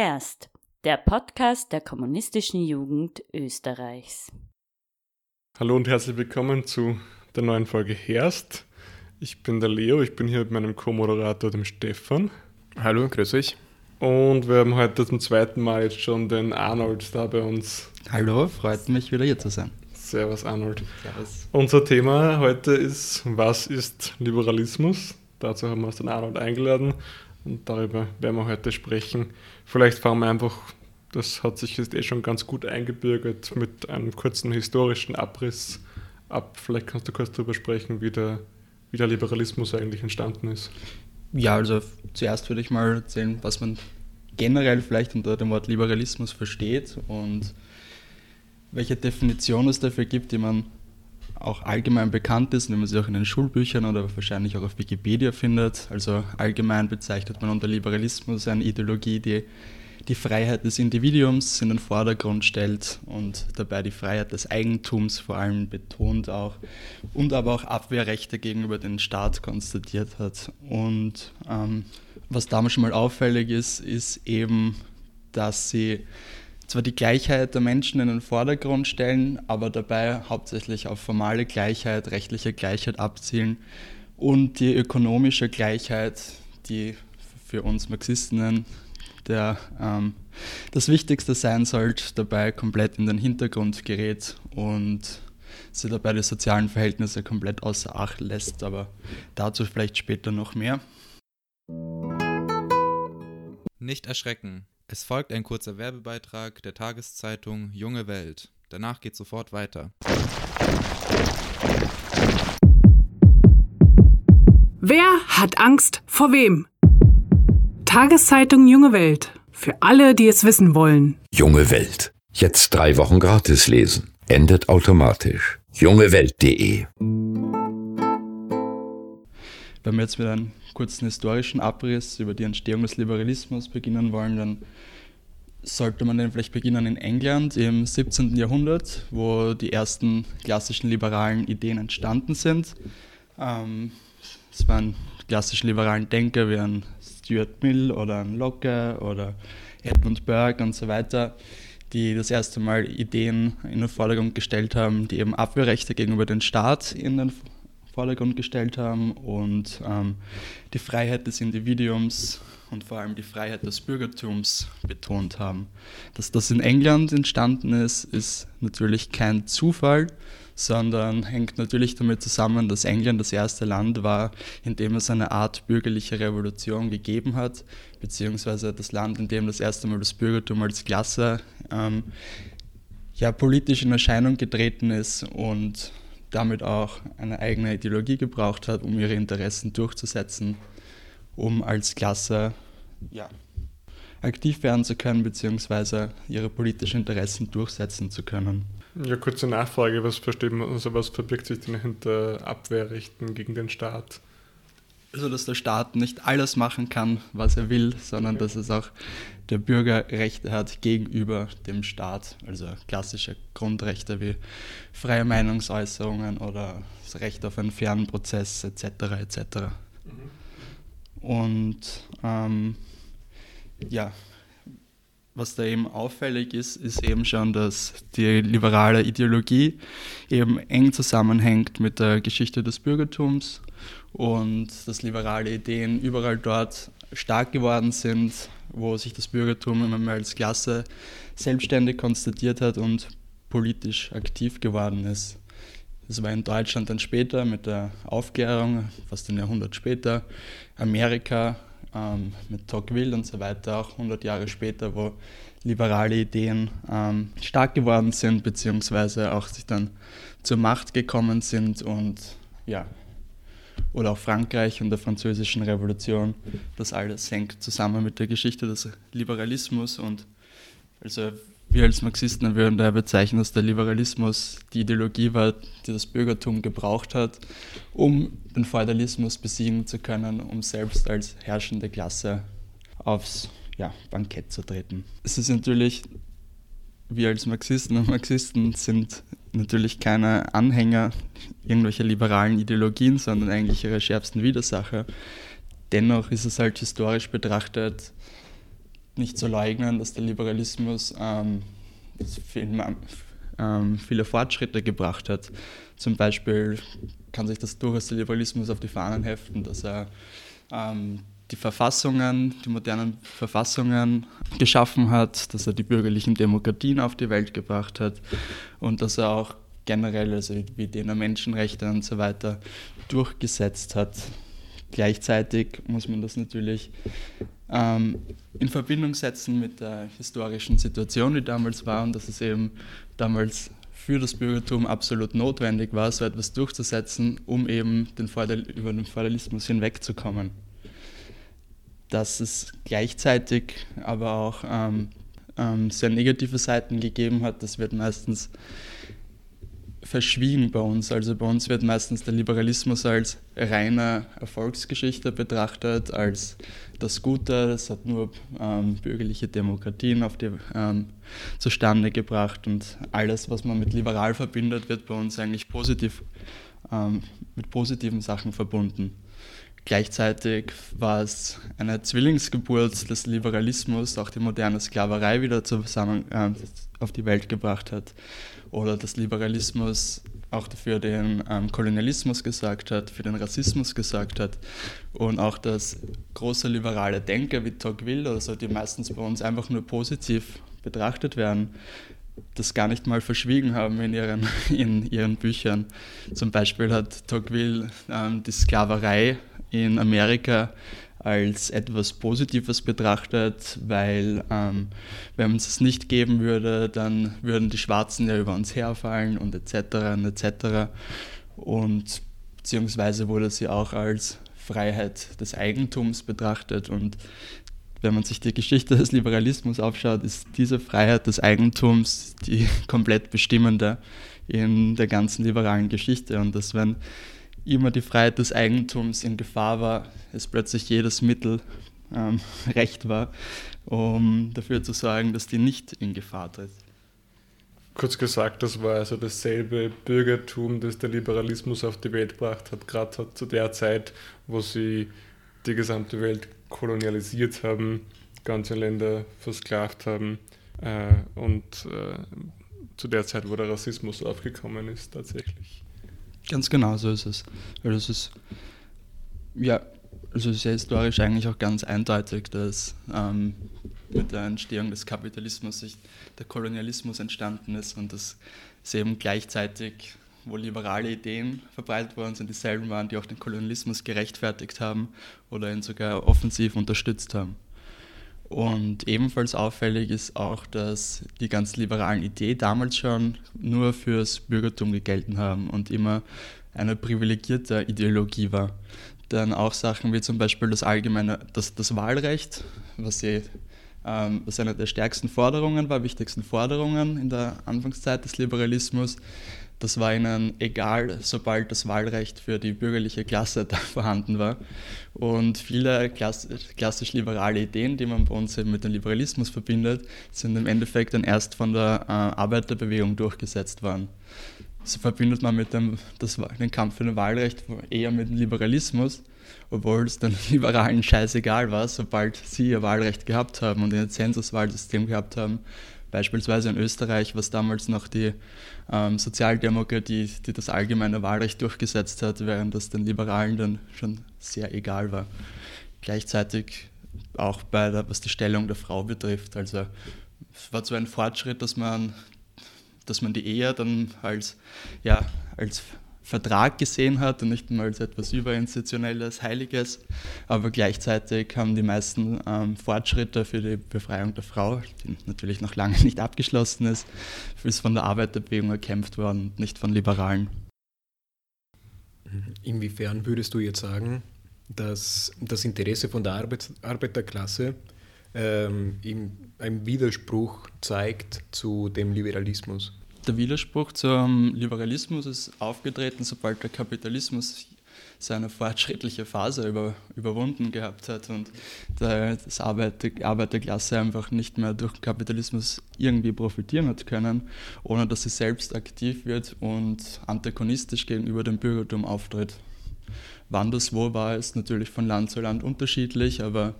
Herst, der Podcast der kommunistischen Jugend Österreichs. Hallo und herzlich willkommen zu der neuen Folge Herst. Ich bin der Leo, ich bin hier mit meinem Co-Moderator, dem Stefan. Hallo, grüß euch. Und wir haben heute zum zweiten Mal jetzt schon den Arnold da bei uns. Hallo, freut mich wieder hier zu sein. Servus Arnold. Servus. Unser Thema heute ist, was ist Liberalismus? Dazu haben wir uns den Arnold eingeladen und darüber werden wir heute sprechen. Vielleicht fangen wir einfach, das hat sich jetzt eh schon ganz gut eingebürgert, mit einem kurzen historischen Abriss ab. Vielleicht kannst du kurz darüber sprechen, wie der, wie der Liberalismus eigentlich entstanden ist. Ja, also zuerst würde ich mal erzählen, was man generell vielleicht unter dem Wort Liberalismus versteht und welche Definition es dafür gibt, die man auch allgemein bekannt ist, wenn man sie auch in den Schulbüchern oder wahrscheinlich auch auf Wikipedia findet. Also allgemein bezeichnet man unter Liberalismus eine Ideologie, die die Freiheit des Individuums in den Vordergrund stellt und dabei die Freiheit des Eigentums vor allem betont auch und aber auch Abwehrrechte gegenüber dem Staat konstatiert hat. Und ähm, was damals schon mal auffällig ist, ist eben, dass sie zwar die Gleichheit der Menschen in den Vordergrund stellen, aber dabei hauptsächlich auf formale Gleichheit, rechtliche Gleichheit abzielen und die ökonomische Gleichheit, die für uns Marxistinnen der, ähm, das Wichtigste sein sollte, dabei komplett in den Hintergrund gerät und sie dabei die sozialen Verhältnisse komplett außer Acht lässt, aber dazu vielleicht später noch mehr. Nicht erschrecken. Es folgt ein kurzer Werbebeitrag der Tageszeitung Junge Welt. Danach geht sofort weiter. Wer hat Angst vor wem? Tageszeitung Junge Welt. Für alle, die es wissen wollen. Junge Welt. Jetzt drei Wochen gratis lesen. Endet automatisch. jungewelt.de Wenn wir jetzt mit einem kurzen historischen Abriss über die Entstehung des Liberalismus beginnen wollen, dann sollte man dann vielleicht beginnen in England im 17. Jahrhundert, wo die ersten klassischen liberalen Ideen entstanden sind. Ähm, es waren klassische liberalen Denker wie ein Stuart Mill oder ein Locke oder Edmund Burke und so weiter, die das erste Mal Ideen in den Vordergrund gestellt haben, die eben Abwehrrechte gegenüber dem Staat in den Vordergrund gestellt haben und ähm, die Freiheit des Individuums und vor allem die Freiheit des Bürgertums betont haben. Dass das in England entstanden ist, ist natürlich kein Zufall, sondern hängt natürlich damit zusammen, dass England das erste Land war, in dem es eine Art bürgerliche Revolution gegeben hat, beziehungsweise das Land, in dem das erste Mal das Bürgertum als Klasse ähm, ja, politisch in Erscheinung getreten ist und damit auch eine eigene Ideologie gebraucht hat, um ihre Interessen durchzusetzen, um als Klasse ja, aktiv werden zu können, beziehungsweise ihre politischen Interessen durchsetzen zu können. Ja, kurze Nachfrage, was versteht man, also was verbirgt sich denn hinter Abwehrrechten gegen den Staat? Also, dass der Staat nicht alles machen kann, was er will, sondern okay. dass es auch der Bürger Rechte hat gegenüber dem Staat. Also klassische Grundrechte wie freie Meinungsäußerungen oder das Recht auf einen fairen Prozess etc. etc. Mhm. Und ähm, ja, was da eben auffällig ist, ist eben schon, dass die liberale Ideologie eben eng zusammenhängt mit der Geschichte des Bürgertums und dass liberale Ideen überall dort stark geworden sind, wo sich das Bürgertum immer mehr als Klasse selbstständig konstatiert hat und politisch aktiv geworden ist. Das war in Deutschland dann später mit der Aufklärung, fast ein Jahrhundert später, Amerika ähm, mit Tocqueville und so weiter, auch 100 Jahre später, wo liberale Ideen ähm, stark geworden sind, beziehungsweise auch sich dann zur Macht gekommen sind und ja, oder auch Frankreich und der französischen Revolution. Das alles hängt zusammen mit der Geschichte des Liberalismus und also wir als Marxisten würden daher bezeichnen, dass der Liberalismus die Ideologie war, die das Bürgertum gebraucht hat, um den Feudalismus besiegen zu können, um selbst als herrschende Klasse aufs ja, Bankett zu treten. Es ist natürlich, wir als Marxisten und Marxisten sind natürlich keine Anhänger irgendwelcher liberalen Ideologien, sondern eigentlich ihre schärfsten Widersacher. Dennoch ist es halt historisch betrachtet nicht zu leugnen, dass der Liberalismus ähm, viel, ähm, viele Fortschritte gebracht hat. Zum Beispiel kann sich das durchaus der Liberalismus auf die Fahnen heften, dass er ähm, die Verfassungen, die modernen Verfassungen geschaffen hat, dass er die bürgerlichen Demokratien auf die Welt gebracht hat und dass er auch generell, also wie denen Menschenrechte und so weiter, durchgesetzt hat. Gleichzeitig muss man das natürlich ähm, in Verbindung setzen mit der historischen Situation, die damals war und dass es eben damals für das Bürgertum absolut notwendig war, so etwas durchzusetzen, um eben den Feudal über den Feudalismus hinwegzukommen. Dass es gleichzeitig aber auch ähm, ähm, sehr negative Seiten gegeben hat, das wird meistens verschwiegen bei uns. Also bei uns wird meistens der Liberalismus als reine Erfolgsgeschichte betrachtet, als das Gute. Es hat nur ähm, bürgerliche Demokratien auf die, ähm, zustande gebracht und alles, was man mit liberal verbindet, wird bei uns eigentlich positiv ähm, mit positiven Sachen verbunden. Gleichzeitig war es eine Zwillingsgeburt des Liberalismus, auch die moderne Sklaverei wieder zusammen äh, auf die Welt gebracht hat oder dass Liberalismus auch dafür den ähm, Kolonialismus gesagt hat, für den Rassismus gesagt hat und auch dass große liberale Denker wie Tocqueville oder so, die meistens bei uns einfach nur positiv betrachtet werden, das gar nicht mal verschwiegen haben in ihren, in ihren Büchern. Zum Beispiel hat Tocqueville ähm, die Sklaverei in Amerika als etwas Positives betrachtet, weil ähm, wenn uns es nicht geben würde, dann würden die Schwarzen ja über uns herfallen und etc. und etc. Und beziehungsweise wurde sie auch als Freiheit des Eigentums betrachtet und wenn man sich die Geschichte des Liberalismus aufschaut, ist diese Freiheit des Eigentums die komplett bestimmende in der ganzen liberalen Geschichte und dass wenn immer die Freiheit des Eigentums in Gefahr war, es plötzlich jedes Mittel ähm, recht war, um dafür zu sorgen, dass die nicht in Gefahr tritt. Kurz gesagt, das war also dasselbe Bürgertum, das der Liberalismus auf die Welt gebracht hat, gerade zu der Zeit, wo sie die gesamte Welt kolonialisiert haben, ganze Länder versklavt haben äh, und äh, zu der Zeit, wo der Rassismus aufgekommen ist, tatsächlich. Ganz genau so ist es. Also es ist ja, also sehr historisch eigentlich auch ganz eindeutig, dass ähm, mit der Entstehung des Kapitalismus sich der Kolonialismus entstanden ist und dass es eben gleichzeitig, wo liberale Ideen verbreitet worden sind, dieselben waren, die auch den Kolonialismus gerechtfertigt haben oder ihn sogar offensiv unterstützt haben. Und ebenfalls auffällig ist auch, dass die ganz liberalen Ideen damals schon nur fürs Bürgertum gegelten haben und immer eine privilegierte Ideologie war. Dann auch Sachen wie zum Beispiel das allgemeine, das, das Wahlrecht, was, sie, ähm, was eine der stärksten Forderungen war, wichtigsten Forderungen in der Anfangszeit des Liberalismus, das war ihnen egal, sobald das Wahlrecht für die bürgerliche Klasse da vorhanden war. Und viele klassisch liberale Ideen, die man bei uns eben mit dem Liberalismus verbindet, sind im Endeffekt dann erst von der äh, Arbeiterbewegung durchgesetzt worden. So verbindet man mit dem das, den Kampf für ein Wahlrecht eher mit dem Liberalismus, obwohl es den Liberalen scheißegal war, sobald sie ihr Wahlrecht gehabt haben und ein Zensuswahlsystem gehabt haben, Beispielsweise in Österreich, was damals noch die ähm, Sozialdemokratie, die das allgemeine Wahlrecht durchgesetzt hat, während das den Liberalen dann schon sehr egal war. Gleichzeitig auch bei der, was die Stellung der Frau betrifft. Also es war zwar ein Fortschritt, dass man, dass man die Ehe dann als, ja, als Vertrag gesehen hat und nicht mal als etwas Überinstitutionelles, Heiliges. Aber gleichzeitig haben die meisten ähm, Fortschritte für die Befreiung der Frau, die natürlich noch lange nicht abgeschlossen ist, ist von der Arbeiterbewegung erkämpft worden nicht von Liberalen. Inwiefern würdest du jetzt sagen, dass das Interesse von der Arbeit, Arbeiterklasse ähm, im, Widerspruch zeigt zu dem Liberalismus? Der Widerspruch zum Liberalismus ist aufgetreten, sobald der Kapitalismus seine fortschrittliche Phase über, überwunden gehabt hat und der, das Arbeiter, Arbeiterklasse einfach nicht mehr durch Kapitalismus irgendwie profitieren hat können, ohne dass sie selbst aktiv wird und antagonistisch gegenüber dem Bürgertum auftritt. Wann das wo war, ist natürlich von Land zu Land unterschiedlich, aber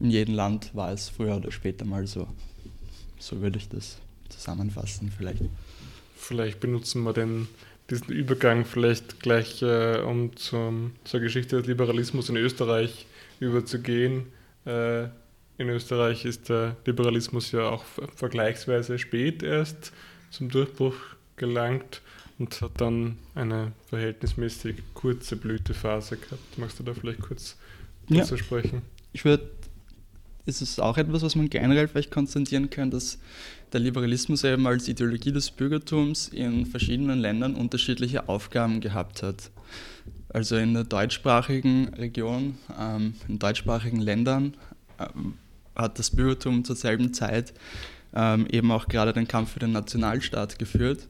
in jedem Land war es früher oder später mal so. So würde ich das zusammenfassen vielleicht. Vielleicht benutzen wir den, diesen Übergang vielleicht gleich, äh, um zum, zur Geschichte des Liberalismus in Österreich überzugehen. Äh, in Österreich ist der Liberalismus ja auch vergleichsweise spät erst zum Durchbruch gelangt und hat dann eine verhältnismäßig kurze Blütephase gehabt. Magst du da vielleicht kurz dazu ja. sprechen? Ich würde, ist es auch etwas, was man generell vielleicht konstatieren kann, dass der Liberalismus eben als Ideologie des Bürgertums in verschiedenen Ländern unterschiedliche Aufgaben gehabt hat. Also in der deutschsprachigen Region, ähm, in deutschsprachigen Ländern ähm, hat das Bürgertum zur selben Zeit ähm, eben auch gerade den Kampf für den Nationalstaat geführt,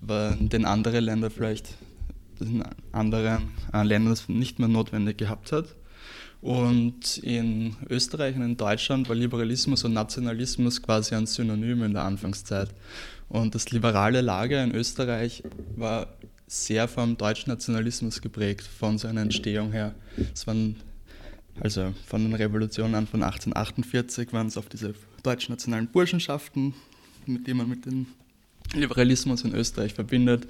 den andere Länder vielleicht in anderen äh, Ländern nicht mehr notwendig gehabt hat. Und in Österreich und in Deutschland war Liberalismus und Nationalismus quasi ein Synonym in der Anfangszeit. Und das liberale Lager in Österreich war sehr vom deutschen Nationalismus geprägt, von seiner Entstehung her. Es waren also von den Revolutionen an von 1848 waren es auf diese deutsch-nationalen Burschenschaften, mit denen man mit dem Liberalismus in Österreich verbindet,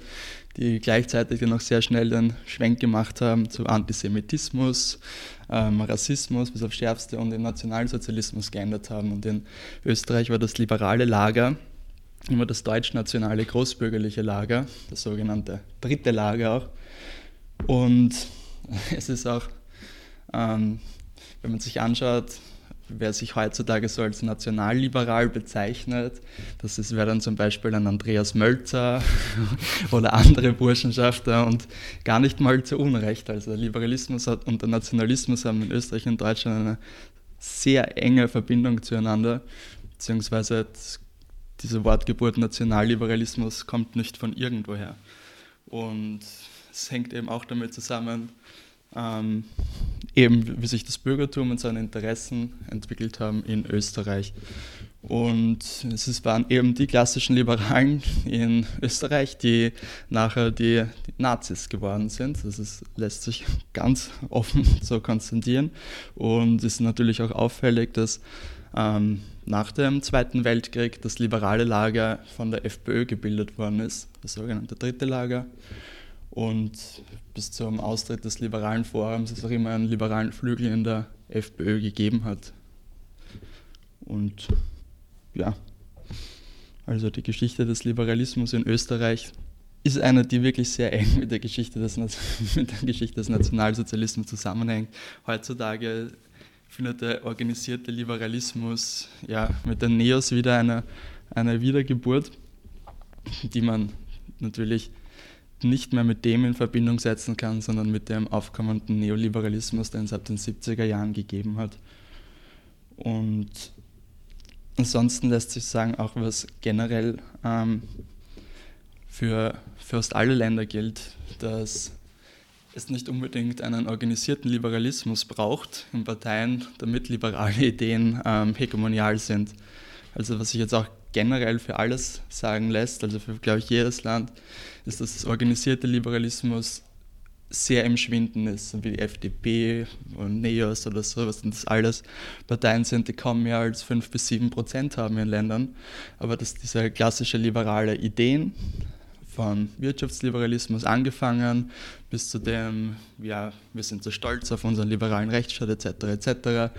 die gleichzeitig dann auch sehr schnell den Schwenk gemacht haben zu Antisemitismus, ähm, Rassismus bis aufs Schärfste und den Nationalsozialismus geändert haben. Und in Österreich war das liberale Lager immer das deutsch-nationale großbürgerliche Lager, das sogenannte dritte Lager auch. Und es ist auch ähm, wenn man sich anschaut, wer sich heutzutage so als nationalliberal bezeichnet, das wäre dann zum Beispiel ein Andreas Mölzer oder andere Burschenschafter und gar nicht mal zu Unrecht. Also der Liberalismus und der Nationalismus haben in Österreich und Deutschland eine sehr enge Verbindung zueinander, beziehungsweise diese Wortgeburt Nationalliberalismus kommt nicht von irgendwoher. Und es hängt eben auch damit zusammen, ähm, eben wie sich das Bürgertum und seine Interessen entwickelt haben in Österreich. Und es waren eben die klassischen Liberalen in Österreich, die nachher die, die Nazis geworden sind. Das ist, lässt sich ganz offen so konstatieren. Und es ist natürlich auch auffällig, dass ähm, nach dem Zweiten Weltkrieg das liberale Lager von der FPÖ gebildet worden ist, das sogenannte dritte Lager. Und bis zum Austritt des liberalen Forums es auch immer einen liberalen Flügel in der FPÖ gegeben hat. Und ja, also die Geschichte des Liberalismus in Österreich ist eine, die wirklich sehr eng mit der Geschichte des, mit der Geschichte des Nationalsozialismus zusammenhängt. Heutzutage findet der organisierte Liberalismus ja, mit den Neos wieder eine, eine Wiedergeburt, die man natürlich nicht mehr mit dem in Verbindung setzen kann, sondern mit dem aufkommenden Neoliberalismus, den es ab den 70er Jahren gegeben hat. Und ansonsten lässt sich sagen, auch was generell ähm, für fast alle Länder gilt, dass es nicht unbedingt einen organisierten Liberalismus braucht in Parteien, damit liberale Ideen ähm, hegemonial sind. Also was ich jetzt auch generell für alles sagen lässt, also für, glaube ich, jedes Land, ist, dass das organisierte Liberalismus sehr im Schwinden ist, wie die FDP und NEOS oder so, was das alles Parteien sind, die kaum mehr als 5 bis 7 Prozent haben in Ländern. Aber dass diese klassische liberale Ideen von Wirtschaftsliberalismus angefangen bis zu dem, ja, wir sind so stolz auf unseren liberalen Rechtsstaat etc. etc.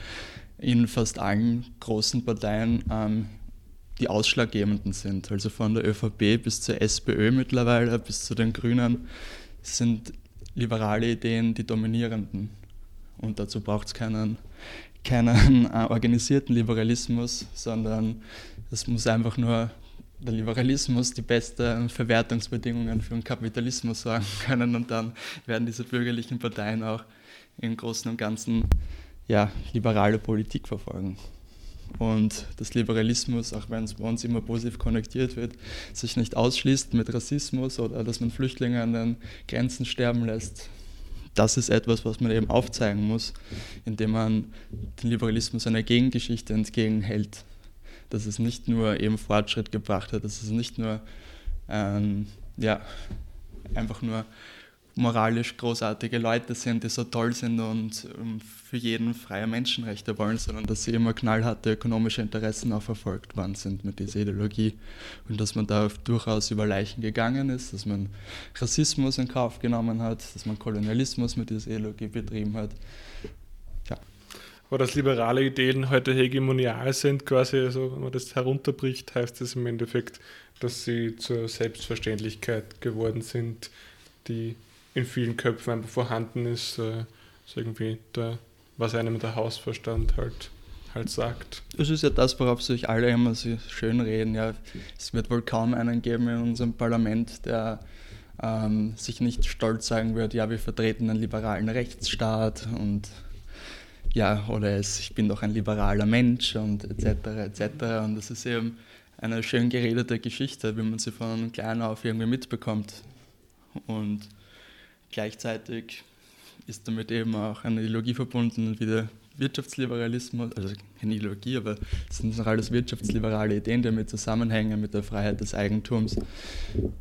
in fast allen großen Parteien ähm, die ausschlaggebenden sind. Also von der ÖVP bis zur SPÖ mittlerweile, bis zu den Grünen sind liberale Ideen die dominierenden. Und dazu braucht es keinen, keinen äh, organisierten Liberalismus, sondern es muss einfach nur der Liberalismus die besten Verwertungsbedingungen für den Kapitalismus sorgen können und dann werden diese bürgerlichen Parteien auch im Großen und Ganzen ja, liberale Politik verfolgen und das Liberalismus, auch wenn es bei uns immer positiv konnektiert wird, sich nicht ausschließt mit Rassismus oder dass man Flüchtlinge an den Grenzen sterben lässt. Das ist etwas, was man eben aufzeigen muss, indem man den Liberalismus einer Gegengeschichte entgegenhält. Dass es nicht nur eben Fortschritt gebracht hat, dass es nicht nur ähm, ja, einfach nur moralisch großartige Leute sind, die so toll sind und ähm, für jeden freie Menschenrechte wollen, sondern dass sie immer knallharte ökonomische Interessen auch verfolgt worden sind mit dieser Ideologie und dass man da durchaus über Leichen gegangen ist, dass man Rassismus in Kauf genommen hat, dass man Kolonialismus mit dieser Ideologie betrieben hat. Ja. Aber dass liberale Ideen heute hegemonial sind, quasi, also wenn man das herunterbricht, heißt das im Endeffekt, dass sie zur Selbstverständlichkeit geworden sind, die in vielen Köpfen einfach vorhanden ist, äh, ist irgendwie der, was einem der Hausverstand halt, halt sagt. Es ist ja das, worauf sich alle immer so schön reden. Ja, es wird wohl kaum einen geben in unserem Parlament, der ähm, sich nicht stolz sagen wird, ja, wir vertreten einen liberalen Rechtsstaat und ja, oder es, ich bin doch ein liberaler Mensch und etc. etc. Und das ist eben eine schön geredete Geschichte, wie man sie von klein auf irgendwie mitbekommt. Und Gleichzeitig ist damit eben auch eine Ideologie verbunden, wie der Wirtschaftsliberalismus, also keine Ideologie, aber es sind noch alles wirtschaftsliberale Ideen, die damit zusammenhängen mit der Freiheit des Eigentums.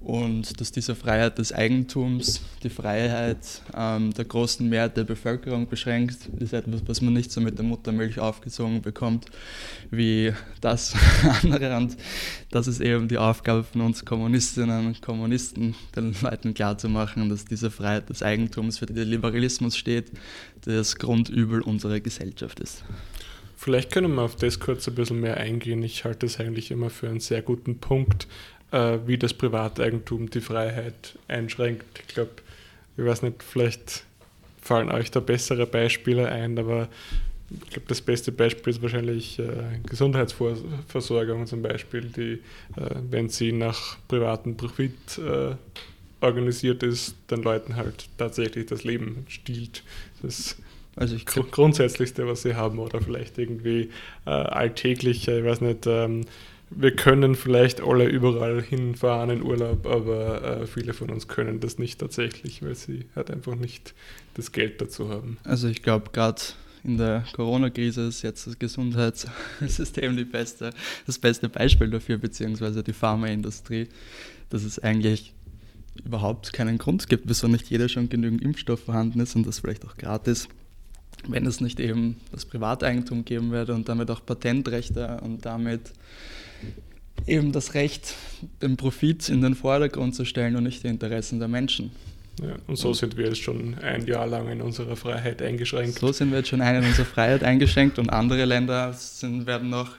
Und dass diese Freiheit des Eigentums die Freiheit ähm, der großen Mehrheit der Bevölkerung beschränkt, ist etwas, was man nicht so mit der Muttermilch aufgezogen bekommt wie das andere. Und das ist eben die Aufgabe von uns Kommunistinnen und Kommunisten, den Leuten klarzumachen, dass diese Freiheit des Eigentums, für den Liberalismus steht, das Grundübel unserer Gesellschaft ist. Vielleicht können wir auf das kurz ein bisschen mehr eingehen. Ich halte es eigentlich immer für einen sehr guten Punkt, äh, wie das Privateigentum die Freiheit einschränkt. Ich glaube, ich weiß nicht, vielleicht fallen euch da bessere Beispiele ein, aber ich glaube, das beste Beispiel ist wahrscheinlich äh, Gesundheitsversorgung zum Beispiel, die, äh, wenn sie nach privatem Profit äh, organisiert ist, den Leuten halt tatsächlich das Leben stiehlt. Das also ich Gr Grundsätzlichste, was sie haben, oder vielleicht irgendwie äh, alltägliche, ich weiß nicht, ähm, wir können vielleicht alle überall hinfahren in Urlaub, aber äh, viele von uns können das nicht tatsächlich, weil sie halt einfach nicht das Geld dazu haben. Also ich glaube, gerade in der Corona-Krise ist jetzt das Gesundheitssystem die beste, das beste Beispiel dafür, beziehungsweise die Pharmaindustrie, dass es eigentlich überhaupt keinen Grund gibt, wieso nicht jeder schon genügend Impfstoff vorhanden ist und das vielleicht auch gratis wenn es nicht eben das Privateigentum geben würde und damit auch Patentrechte und damit eben das Recht, den Profit in den Vordergrund zu stellen und nicht die Interessen der Menschen. Ja, und so sind wir jetzt schon ein Jahr lang in unserer Freiheit eingeschränkt. So sind wir jetzt schon ein in unserer Freiheit eingeschränkt und andere Länder sind, werden noch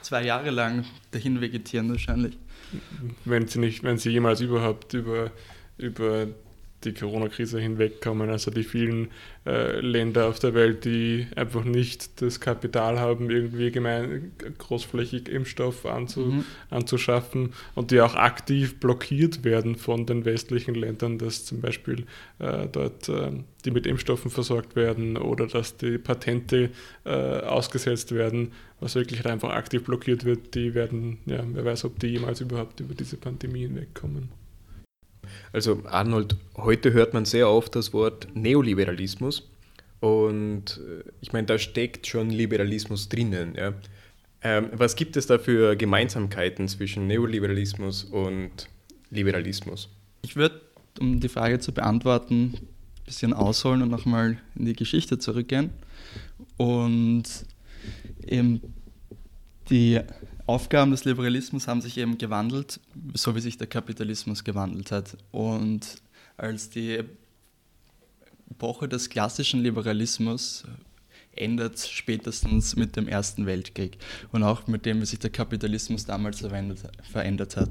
zwei Jahre lang dahin vegetieren wahrscheinlich. Wenn sie nicht, wenn sie jemals überhaupt über, über die Corona-Krise hinwegkommen. Also die vielen äh, Länder auf der Welt, die einfach nicht das Kapital haben, irgendwie gemein, großflächig Impfstoff anzu, mhm. anzuschaffen und die auch aktiv blockiert werden von den westlichen Ländern, dass zum Beispiel äh, dort äh, die mit Impfstoffen versorgt werden oder dass die Patente äh, ausgesetzt werden, was wirklich halt einfach aktiv blockiert wird, die werden, ja, wer weiß, ob die jemals überhaupt über diese Pandemie hinwegkommen. Also Arnold, heute hört man sehr oft das Wort Neoliberalismus und äh, ich meine, da steckt schon Liberalismus drinnen. Ja. Ähm, was gibt es da für Gemeinsamkeiten zwischen Neoliberalismus und Liberalismus? Ich würde, um die Frage zu beantworten, ein bisschen ausholen und nochmal in die Geschichte zurückgehen und eben die Aufgaben des Liberalismus haben sich eben gewandelt, so wie sich der Kapitalismus gewandelt hat. Und als die Epoche des klassischen Liberalismus endet spätestens mit dem Ersten Weltkrieg und auch mit dem, wie sich der Kapitalismus damals verändert hat.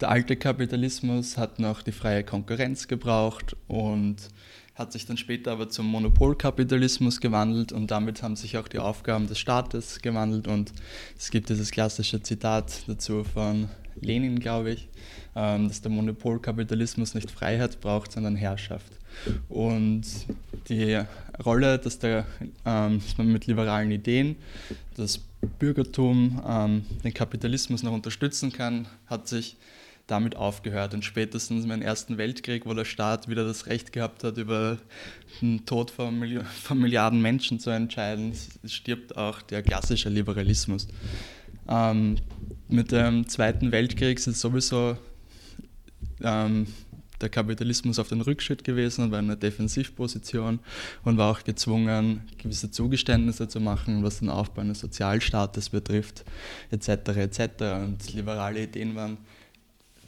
Der alte Kapitalismus hat noch die freie Konkurrenz gebraucht und hat sich dann später aber zum Monopolkapitalismus gewandelt und damit haben sich auch die Aufgaben des Staates gewandelt und es gibt dieses klassische Zitat dazu von Lenin, glaube ich, ähm, dass der Monopolkapitalismus nicht Freiheit braucht, sondern Herrschaft. Und die Rolle, dass, der, ähm, dass man mit liberalen Ideen das Bürgertum ähm, den Kapitalismus noch unterstützen kann, hat sich damit aufgehört. Und spätestens im Ersten Weltkrieg, wo der Staat wieder das Recht gehabt hat, über den Tod von, Milli von Milliarden Menschen zu entscheiden, stirbt auch der klassische Liberalismus. Ähm, mit dem Zweiten Weltkrieg ist sowieso ähm, der Kapitalismus auf den Rückschritt gewesen und war in einer Defensivposition und war auch gezwungen, gewisse Zugeständnisse zu machen, was den Aufbau eines Sozialstaates betrifft, etc. etc. Und liberale Ideen waren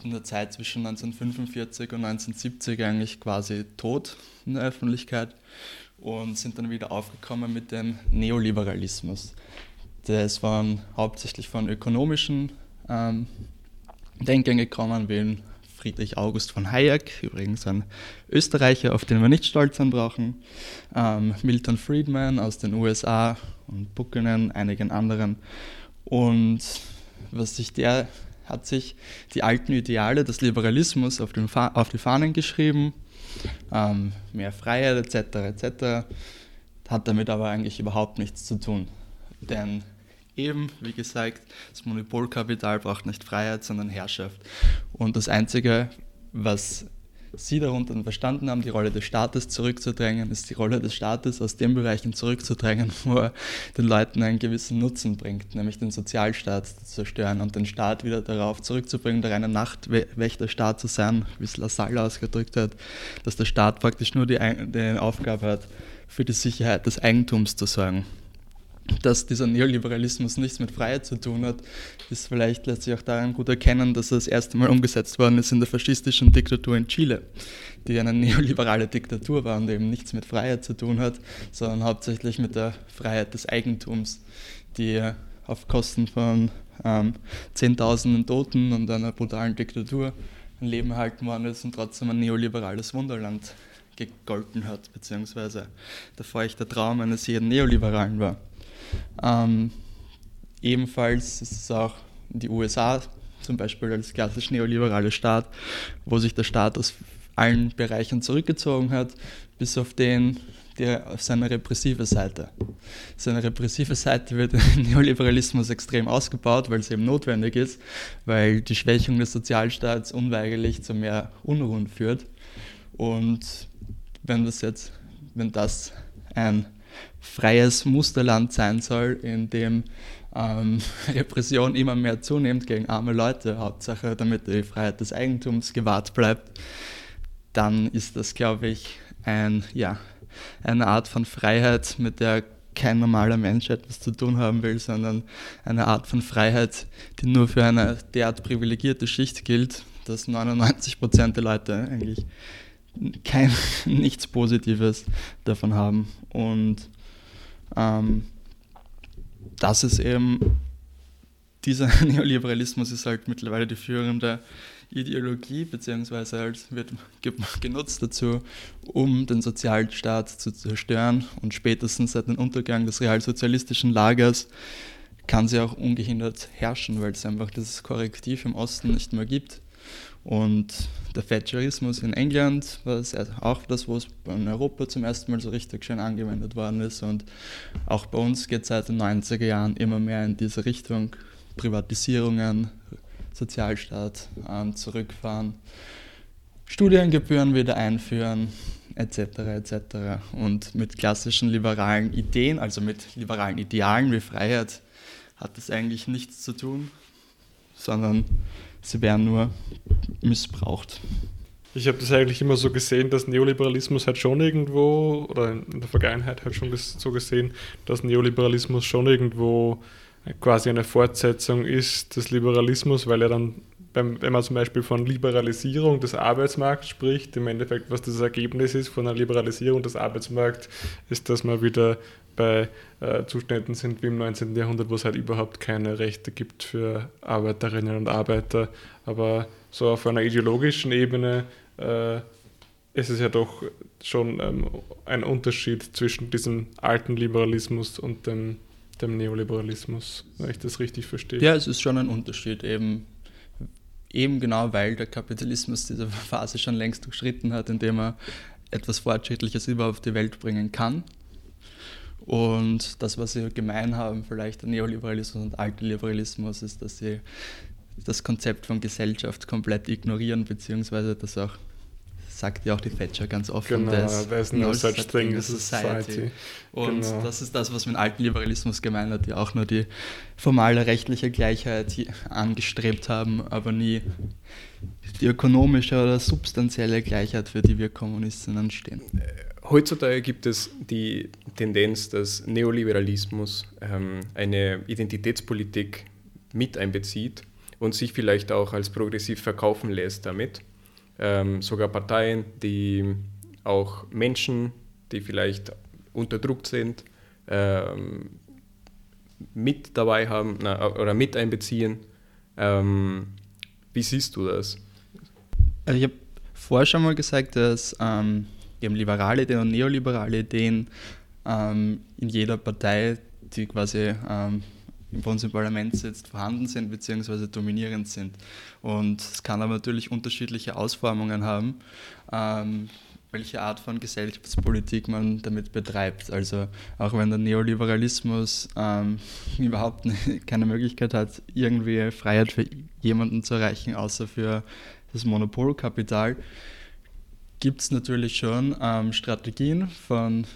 in der Zeit zwischen 1945 und 1970 eigentlich quasi tot in der Öffentlichkeit und sind dann wieder aufgekommen mit dem Neoliberalismus. Das waren hauptsächlich von ökonomischen ähm, Denkern gekommen, wie Friedrich August von Hayek, übrigens ein Österreicher, auf den wir nicht stolz sein brauchen, ähm, Milton Friedman aus den USA und Buchanan, einigen anderen. Und was sich der hat sich die alten Ideale des Liberalismus auf, den auf die Fahnen geschrieben, ähm, mehr Freiheit etc. etc. Hat damit aber eigentlich überhaupt nichts zu tun. Denn eben, wie gesagt, das Monopolkapital braucht nicht Freiheit, sondern Herrschaft. Und das Einzige, was Sie darunter verstanden haben, die Rolle des Staates zurückzudrängen, ist die Rolle des Staates aus den Bereichen zurückzudrängen, wo er den Leuten einen gewissen Nutzen bringt, nämlich den Sozialstaat zu zerstören und den Staat wieder darauf zurückzubringen, der reine Nachtwächterstaat zu sein, wie es Lassalle ausgedrückt hat, dass der Staat praktisch nur die, die Aufgabe hat, für die Sicherheit des Eigentums zu sorgen dass dieser Neoliberalismus nichts mit Freiheit zu tun hat, ist vielleicht lässt sich auch daran gut erkennen, dass er das erste Mal umgesetzt worden ist in der faschistischen Diktatur in Chile, die eine neoliberale Diktatur war und eben nichts mit Freiheit zu tun hat, sondern hauptsächlich mit der Freiheit des Eigentums, die auf Kosten von ähm, Zehntausenden Toten und einer brutalen Diktatur ein Leben erhalten worden ist und trotzdem ein neoliberales Wunderland gegolten hat, beziehungsweise der feuchte Traum eines jeden Neoliberalen war. Ähm, ebenfalls ist es auch die USA zum Beispiel als klassisch neoliberale Staat, wo sich der Staat aus allen Bereichen zurückgezogen hat, bis auf den, der auf seine repressive Seite. Seine repressive Seite wird im Neoliberalismus extrem ausgebaut, weil es eben notwendig ist, weil die Schwächung des Sozialstaats unweigerlich zu mehr Unruhen führt. Und wenn das jetzt, wenn das ein freies Musterland sein soll, in dem ähm, Repression immer mehr zunimmt gegen arme Leute, Hauptsache damit die Freiheit des Eigentums gewahrt bleibt, dann ist das, glaube ich, ein, ja, eine Art von Freiheit, mit der kein normaler Mensch etwas zu tun haben will, sondern eine Art von Freiheit, die nur für eine derart privilegierte Schicht gilt, dass 99 Prozent der Leute eigentlich kein, nichts Positives davon haben. Und ähm, das ist eben, dieser Neoliberalismus ist halt mittlerweile die führende Ideologie, beziehungsweise halt wird genutzt dazu, um den Sozialstaat zu zerstören. Und spätestens seit dem Untergang des realsozialistischen Lagers kann sie auch ungehindert herrschen, weil es einfach dieses Korrektiv im Osten nicht mehr gibt. Und der Thatcherismus in England war auch das, was in Europa zum ersten Mal so richtig schön angewendet worden ist. Und auch bei uns geht es seit den 90er Jahren immer mehr in diese Richtung. Privatisierungen, Sozialstaat ähm, zurückfahren, Studiengebühren wieder einführen, etc. etc. Und mit klassischen liberalen Ideen, also mit liberalen Idealen wie Freiheit, hat das eigentlich nichts zu tun, sondern sie werden nur missbraucht. Ich habe das eigentlich immer so gesehen, dass Neoliberalismus halt schon irgendwo, oder in der Vergangenheit halt schon so gesehen, dass Neoliberalismus schon irgendwo quasi eine Fortsetzung ist des Liberalismus, weil er dann, wenn man zum Beispiel von Liberalisierung des Arbeitsmarkts spricht, im Endeffekt, was das Ergebnis ist von einer Liberalisierung des Arbeitsmarkts, ist, dass man wieder bei äh, Zuständen sind wie im 19. Jahrhundert, wo es halt überhaupt keine Rechte gibt für Arbeiterinnen und Arbeiter. Aber so auf einer ideologischen Ebene äh, ist es ja doch schon ähm, ein Unterschied zwischen diesem alten Liberalismus und dem, dem Neoliberalismus, wenn ich das richtig verstehe. Ja, es ist schon ein Unterschied, eben, eben genau weil der Kapitalismus diese Phase schon längst durchschritten hat, indem er etwas Fortschrittliches überhaupt auf die Welt bringen kann und das, was sie gemein haben, vielleicht der Neoliberalismus und alte Liberalismus, ist, dass sie das Konzept von Gesellschaft komplett ignorieren, beziehungsweise das auch sagt ja auch die Thatcher ganz offen. Genau, there's, no, no such thing as society. society. Und genau. das ist das, was mit dem alten Liberalismus gemeint hat, die auch nur die formale rechtliche Gleichheit angestrebt haben, aber nie die ökonomische oder substanzielle Gleichheit, für die wir Kommunisten anstehen. Heutzutage gibt es die Tendenz, dass Neoliberalismus ähm, eine Identitätspolitik mit einbezieht und sich vielleicht auch als progressiv verkaufen lässt damit. Ähm, sogar Parteien, die auch Menschen, die vielleicht unterdrückt sind, ähm, mit dabei haben na, oder mit einbeziehen. Ähm, wie siehst du das? Also ich habe vorher schon mal gesagt, dass ähm, eben liberale Ideen und neoliberale Ideen ähm, in jeder Partei, die quasi ähm, bei uns im Parlament sitzt, vorhanden sind bzw. dominierend sind. Und es kann aber natürlich unterschiedliche Ausformungen haben, ähm, welche Art von Gesellschaftspolitik man damit betreibt. Also auch wenn der Neoliberalismus ähm, überhaupt keine Möglichkeit hat, irgendwie Freiheit für jemanden zu erreichen, außer für das Monopolkapital, gibt es natürlich schon ähm, Strategien von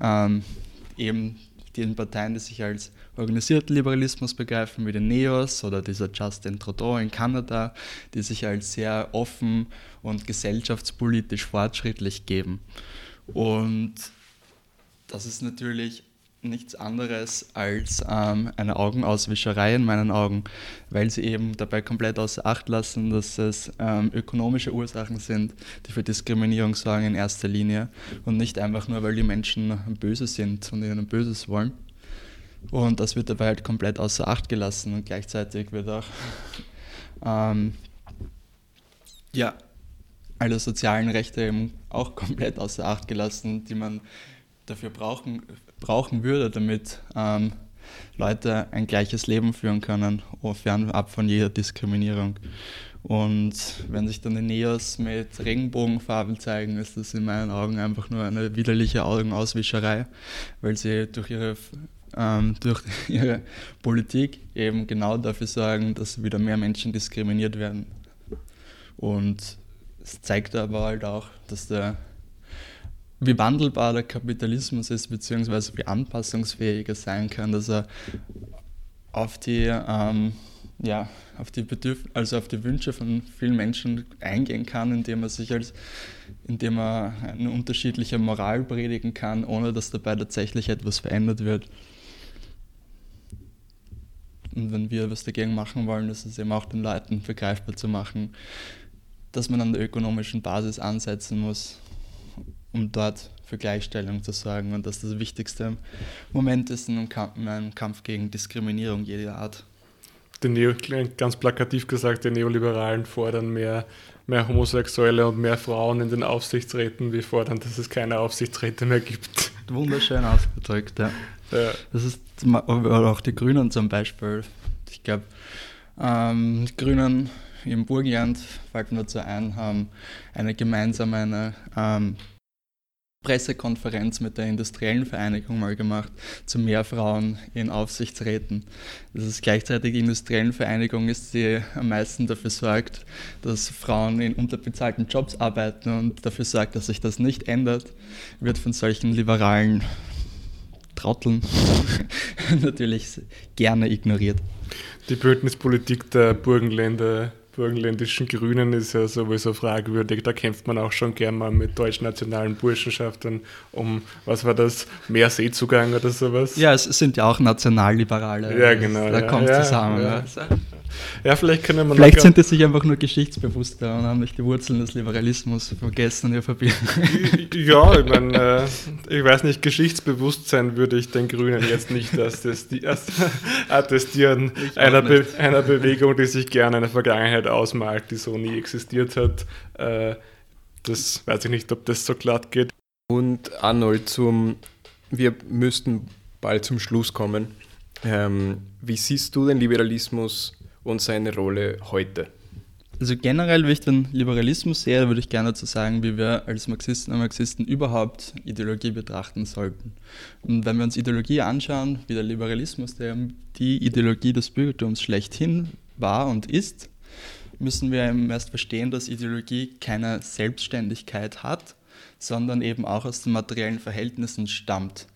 ähm, eben den Parteien, die sich als organisierten Liberalismus begreifen, wie den Neos oder dieser Justin Trudeau in Kanada, die sich als sehr offen und gesellschaftspolitisch fortschrittlich geben. Und das ist natürlich nichts anderes als ähm, eine Augenauswischerei in meinen Augen, weil sie eben dabei komplett außer Acht lassen, dass es ähm, ökonomische Ursachen sind, die für Diskriminierung sorgen in erster Linie und nicht einfach nur, weil die Menschen böse sind und ihnen Böses wollen. Und das wird dabei halt komplett außer Acht gelassen und gleichzeitig wird auch ähm, ja, alle sozialen Rechte eben auch komplett außer Acht gelassen, die man dafür brauchen, brauchen würde, damit ähm, Leute ein gleiches Leben führen können, fernab von jeder Diskriminierung. Und wenn sich dann die Neos mit Regenbogenfarben zeigen, ist das in meinen Augen einfach nur eine widerliche Augenauswischerei, weil sie durch ihre, ähm, durch ihre Politik eben genau dafür sorgen, dass wieder mehr Menschen diskriminiert werden. Und es zeigt aber halt auch, dass der wie wandelbar der Kapitalismus ist, beziehungsweise wie anpassungsfähig er sein kann, dass er auf die, ähm, ja, auf die Bedürf also auf die Wünsche von vielen Menschen eingehen kann, indem er sich als, indem er eine unterschiedliche Moral predigen kann, ohne dass dabei tatsächlich etwas verändert wird. Und wenn wir was dagegen machen wollen, ist es eben auch den Leuten begreifbar zu machen, dass man an der ökonomischen Basis ansetzen muss um dort für Gleichstellung zu sorgen und dass das wichtigste Moment ist in einem Kampf, in einem Kampf gegen Diskriminierung jeder Art. Neo, ganz plakativ gesagt, die Neoliberalen fordern mehr, mehr Homosexuelle und mehr Frauen in den Aufsichtsräten. Wir fordern, dass es keine Aufsichtsräte mehr gibt. Wunderschön ausgedrückt, ja. ja. Das ist auch die Grünen zum Beispiel. Ich glaube, ähm, die Grünen im Burgenland, fällt mir zu ein, haben eine gemeinsame eine, ähm, Pressekonferenz mit der Industriellen Vereinigung mal gemacht zu mehr Frauen in Aufsichtsräten. Das ist gleichzeitig die Industriellen Vereinigung ist, die am meisten dafür sorgt, dass Frauen in unterbezahlten Jobs arbeiten und dafür sorgt, dass sich das nicht ändert, wird von solchen liberalen Trotteln natürlich gerne ignoriert. Die Bündnispolitik der Burgenländer burgenländischen Grünen ist ja sowieso fragwürdig. Da kämpft man auch schon gern mal mit deutschnationalen Burschenschaften um, was war das, mehr Seezugang oder sowas. Ja, es sind ja auch Nationalliberale. Ja, genau. Da ja, kommt ja, zusammen. Ja. ja. vielleicht können wir Vielleicht sind die sich einfach nur geschichtsbewusster und haben nicht die Wurzeln des Liberalismus vergessen ihr verbinden. Ja, ich meine, äh, ich weiß nicht, Geschichtsbewusstsein würde ich den Grünen jetzt nicht attestieren, einer, Be einer Bewegung, die sich gerne eine Vergangenheit ausmalt, die so nie existiert hat. Äh, das weiß ich nicht, ob das so glatt geht. Und Arnold, zum, wir müssten bald zum Schluss kommen. Ähm, wie siehst du den Liberalismus und seine Rolle heute? Also generell, wenn ich den Liberalismus sehe, würde ich gerne dazu sagen, wie wir als Marxisten und Marxisten überhaupt Ideologie betrachten sollten. Und wenn wir uns Ideologie anschauen, wie der Liberalismus, der die Ideologie des Bürgertums schlechthin war und ist, müssen wir eben erst verstehen, dass Ideologie keine Selbstständigkeit hat, sondern eben auch aus den materiellen Verhältnissen stammt.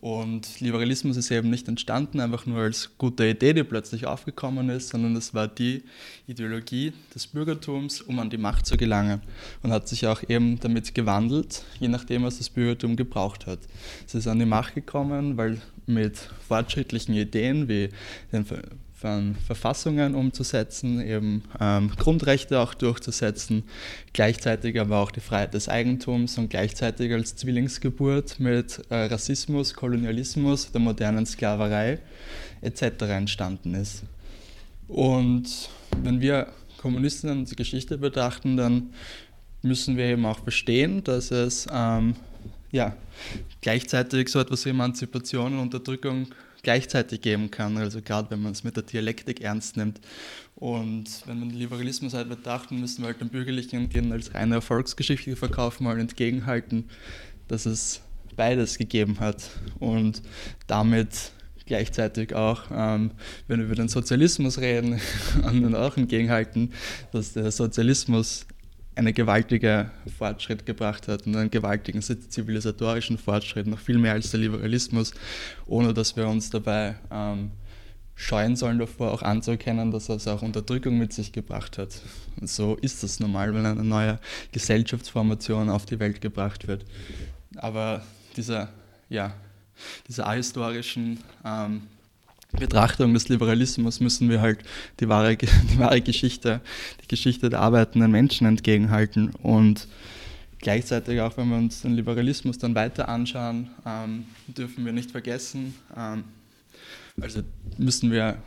Und Liberalismus ist eben nicht entstanden, einfach nur als gute Idee, die plötzlich aufgekommen ist, sondern es war die Ideologie des Bürgertums, um an die Macht zu gelangen. Und hat sich auch eben damit gewandelt, je nachdem, was das Bürgertum gebraucht hat. Es ist an die Macht gekommen, weil mit fortschrittlichen Ideen wie den von Verfassungen umzusetzen, eben ähm, Grundrechte auch durchzusetzen, gleichzeitig aber auch die Freiheit des Eigentums und gleichzeitig als Zwillingsgeburt mit äh, Rassismus, Kolonialismus, der modernen Sklaverei etc. entstanden ist. Und wenn wir Kommunisten und die Geschichte betrachten, dann müssen wir eben auch verstehen, dass es ähm, ja, gleichzeitig so etwas wie Emanzipation und Unterdrückung gleichzeitig geben kann, also gerade wenn man es mit der Dialektik ernst nimmt. Und wenn man den Liberalismus halt betrachten, müssen wir halt den Bürgerlichen gehen als reine Erfolgsgeschichte verkaufen, mal entgegenhalten, dass es beides gegeben hat und damit gleichzeitig auch, ähm, wenn wir über den Sozialismus reden, anderen auch entgegenhalten, dass der Sozialismus einen gewaltigen Fortschritt gebracht hat und einen gewaltigen zivilisatorischen Fortschritt, noch viel mehr als der Liberalismus, ohne dass wir uns dabei ähm, scheuen sollen davor, auch anzuerkennen, dass es auch Unterdrückung mit sich gebracht hat. Und so ist das normal, wenn eine neue Gesellschaftsformation auf die Welt gebracht wird. Aber dieser, ja, diese ahistorischen ähm, Betrachtung des Liberalismus müssen wir halt die wahre, die wahre Geschichte, die Geschichte der arbeitenden Menschen entgegenhalten. Und gleichzeitig auch, wenn wir uns den Liberalismus dann weiter anschauen, ähm, dürfen wir nicht vergessen, ähm, also müssen wir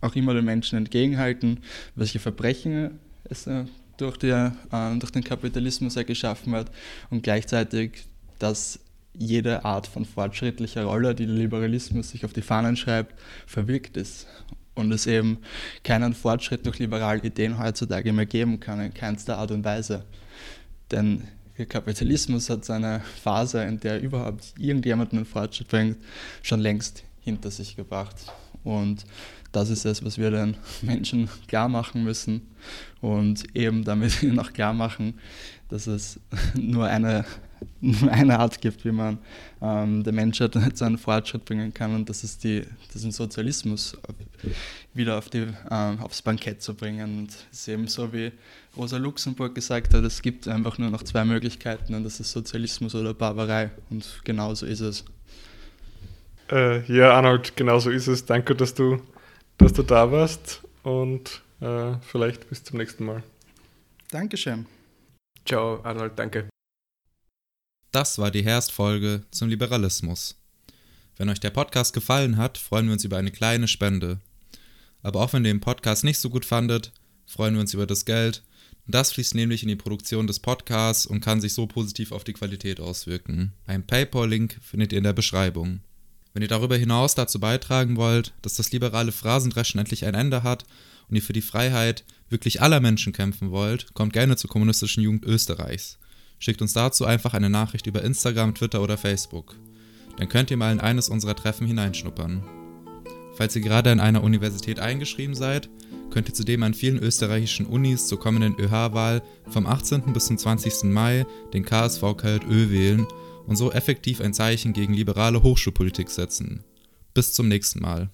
auch immer den Menschen entgegenhalten, welche Verbrechen es äh, durch, die, äh, durch den Kapitalismus er geschaffen hat und gleichzeitig, dass jede Art von fortschrittlicher Rolle, die der Liberalismus sich auf die Fahnen schreibt, verwirkt ist. Und es eben keinen Fortschritt durch liberale Ideen heutzutage mehr geben kann, in keinster Art und Weise. Denn der Kapitalismus hat seine Phase, in der überhaupt irgendjemand einen Fortschritt bringt, schon längst hinter sich gebracht. Und das ist es, was wir den Menschen klar machen müssen und eben damit ihnen auch klar machen, dass es nur eine nur eine Art gibt, wie man ähm, der Menschheit zu einem Fortschritt bringen kann und das ist die, den Sozialismus wieder auf die, ähm, aufs Bankett zu bringen. Und es ist eben so, wie Rosa Luxemburg gesagt hat, es gibt einfach nur noch zwei Möglichkeiten und das ist Sozialismus oder Barbarei und genau so ist es. Äh, ja, Arnold, genau so ist es. Danke, dass du, dass du da warst und äh, vielleicht bis zum nächsten Mal. Dankeschön. Ciao, Arnold, danke. Das war die Herst-Folge zum Liberalismus. Wenn euch der Podcast gefallen hat, freuen wir uns über eine kleine Spende. Aber auch wenn ihr den Podcast nicht so gut fandet, freuen wir uns über das Geld. Das fließt nämlich in die Produktion des Podcasts und kann sich so positiv auf die Qualität auswirken. Ein PayPal-Link findet ihr in der Beschreibung. Wenn ihr darüber hinaus dazu beitragen wollt, dass das liberale Phrasendreschen endlich ein Ende hat und ihr für die Freiheit wirklich aller Menschen kämpfen wollt, kommt gerne zur Kommunistischen Jugend Österreichs. Schickt uns dazu einfach eine Nachricht über Instagram, Twitter oder Facebook. Dann könnt ihr mal in eines unserer Treffen hineinschnuppern. Falls ihr gerade an einer Universität eingeschrieben seid, könnt ihr zudem an vielen österreichischen Unis zur kommenden ÖH-Wahl vom 18. bis zum 20. Mai den KSV KJÖ wählen und so effektiv ein Zeichen gegen liberale Hochschulpolitik setzen. Bis zum nächsten Mal.